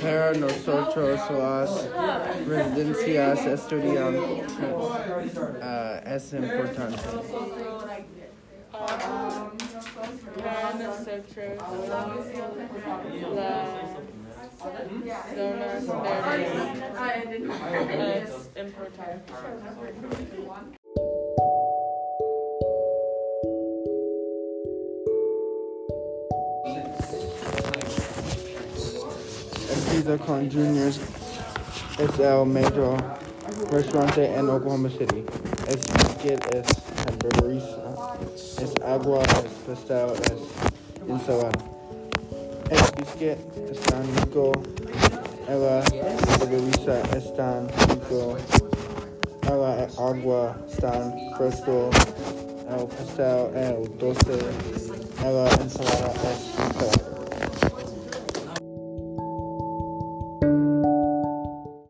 Para nosotros. Las residencias estudiantiles uh, es importante. Para nosotros las zonas verdes es importante. Pizza con Juniors es el mejor restaurante in Oklahoma City. Es biscuit, es hamburguesa, es agua, es pastel, es ensalada. El biscuit es tan rico, la hamburguesa es tan rico, la agua es tan fresco, el pastel, el dulce, la ensalada es rico.